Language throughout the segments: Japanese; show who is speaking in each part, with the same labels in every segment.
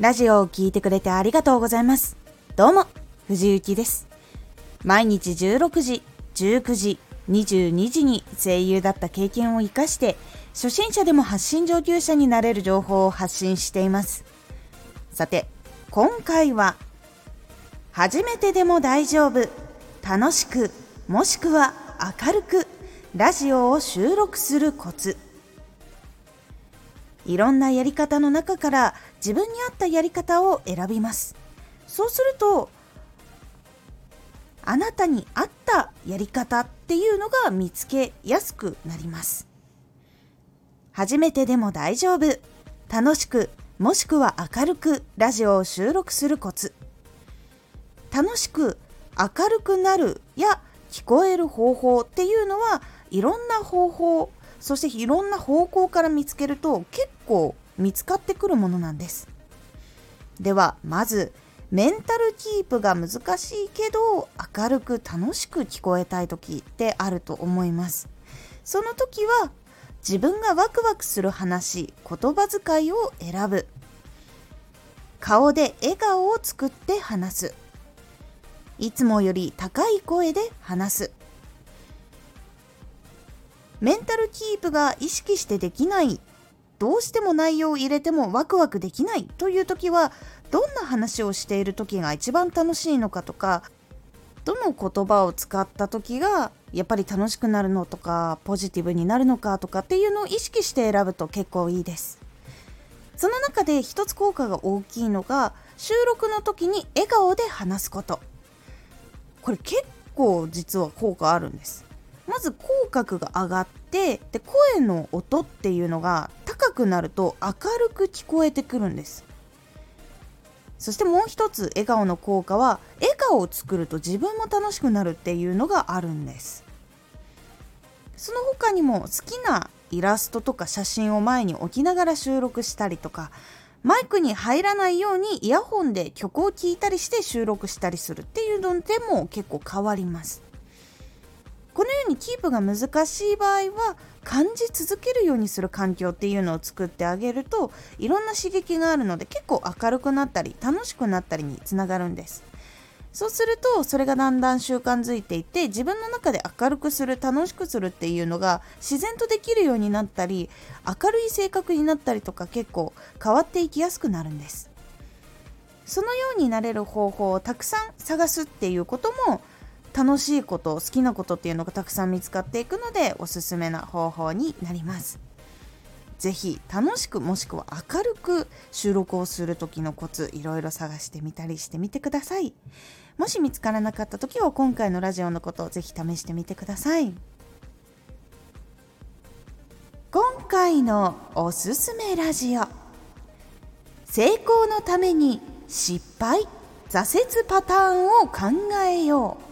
Speaker 1: ラジオを聴いてくれてありがとうございます。どうも、藤幸です。毎日16時、19時、22時に声優だった経験を活かして、初心者でも発信上級者になれる情報を発信しています。さて、今回は、初めてでも大丈夫、楽しく、もしくは明るく、ラジオを収録するコツ。いろんなやり方の中から自分に合ったやり方を選びます。そうするとあなたに合ったやり方っていうのが見つけやすくなります。初めてでも大丈夫。楽しくもしくは明るくラジオを収録するコツ。楽しく明るくなるや聞こえる方法っていうのはいろんな方法そしていろんな方向から見つけると結構見つかってくるものなんです。ではまずメンタルキープが難しいけど明るく楽しく聞こえたい時ってあると思います。その時は自分がワクワクする話言葉遣いを選ぶ。顔で笑顔を作って話す。いつもより高い声で話す。メンタルキープが意識してできない。どうしても内容を入れてもワクワクできない。という時はどんな話をしている時が一番楽しいのかとかどの言葉を使った時がやっぱり楽しくなるのとかポジティブになるのかとかっていうのを意識して選ぶと結構いいです。その中で一つ効果が大きいのが収録の時に笑顔で話すこと。これ結構実は効果あるんです。まず口角が上がってで声の音っていうのが高くなると明るく聞こえてくるんです。そしてもう一つ笑顔の効果は笑顔を作ると自分も楽しくなるっていうのがあるんです。その他にも好きなイラストとか写真を前に置きながら収録したりとかマイクに入らないようにイヤホンで曲を聴いたりして収録したりするっていうのでも結構変わります。このようにキープが難しい場合は感じ続けるようにする環境っていうのを作ってあげるといろんな刺激があるので結構明るくなったり楽しくなったりにつながるんです。そうするとそれがだんだん習慣づいていて自分の中で明るくする楽しくするっていうのが自然とできるようになったり明るい性格になったりとか結構変わっていきやすくなるんです。そのようになれる方法をたくさん探すっていうことも楽しいこと好きなことっていうのがたくさん見つかっていくのでおすすめな方法になります。是非楽しくもしくは明るく収録をする時のコツいろいろ探してみたりしてみてください。もし見つからなかった時は今回のラジオのことを是非試してみてください。今回のおすすめラジオ。成功のために失敗挫折パターンを考えよう。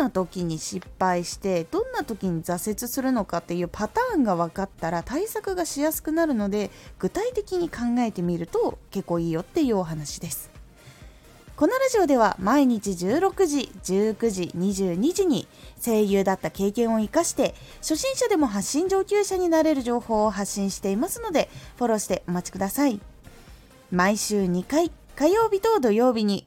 Speaker 1: な時に失敗してどんな時に挫折するのかっていうパターンが分かったら対策がしやすくなるので具体的に考えてみると結構いいよっていうお話です。このラジオでは毎日16時19時22時に声優だった経験を生かして初心者でも発信上級者になれる情報を発信していますのでフォローしてお待ちください。毎週2回火曜日と土曜日に